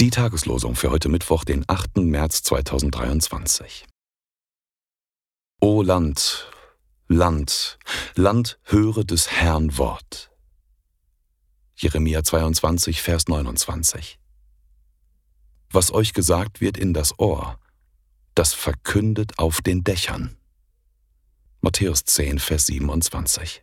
Die Tageslosung für heute Mittwoch, den 8. März 2023. O Land, Land, Land, höre des Herrn Wort. Jeremia 22, Vers 29. Was euch gesagt wird in das Ohr, das verkündet auf den Dächern. Matthäus 10, Vers 27.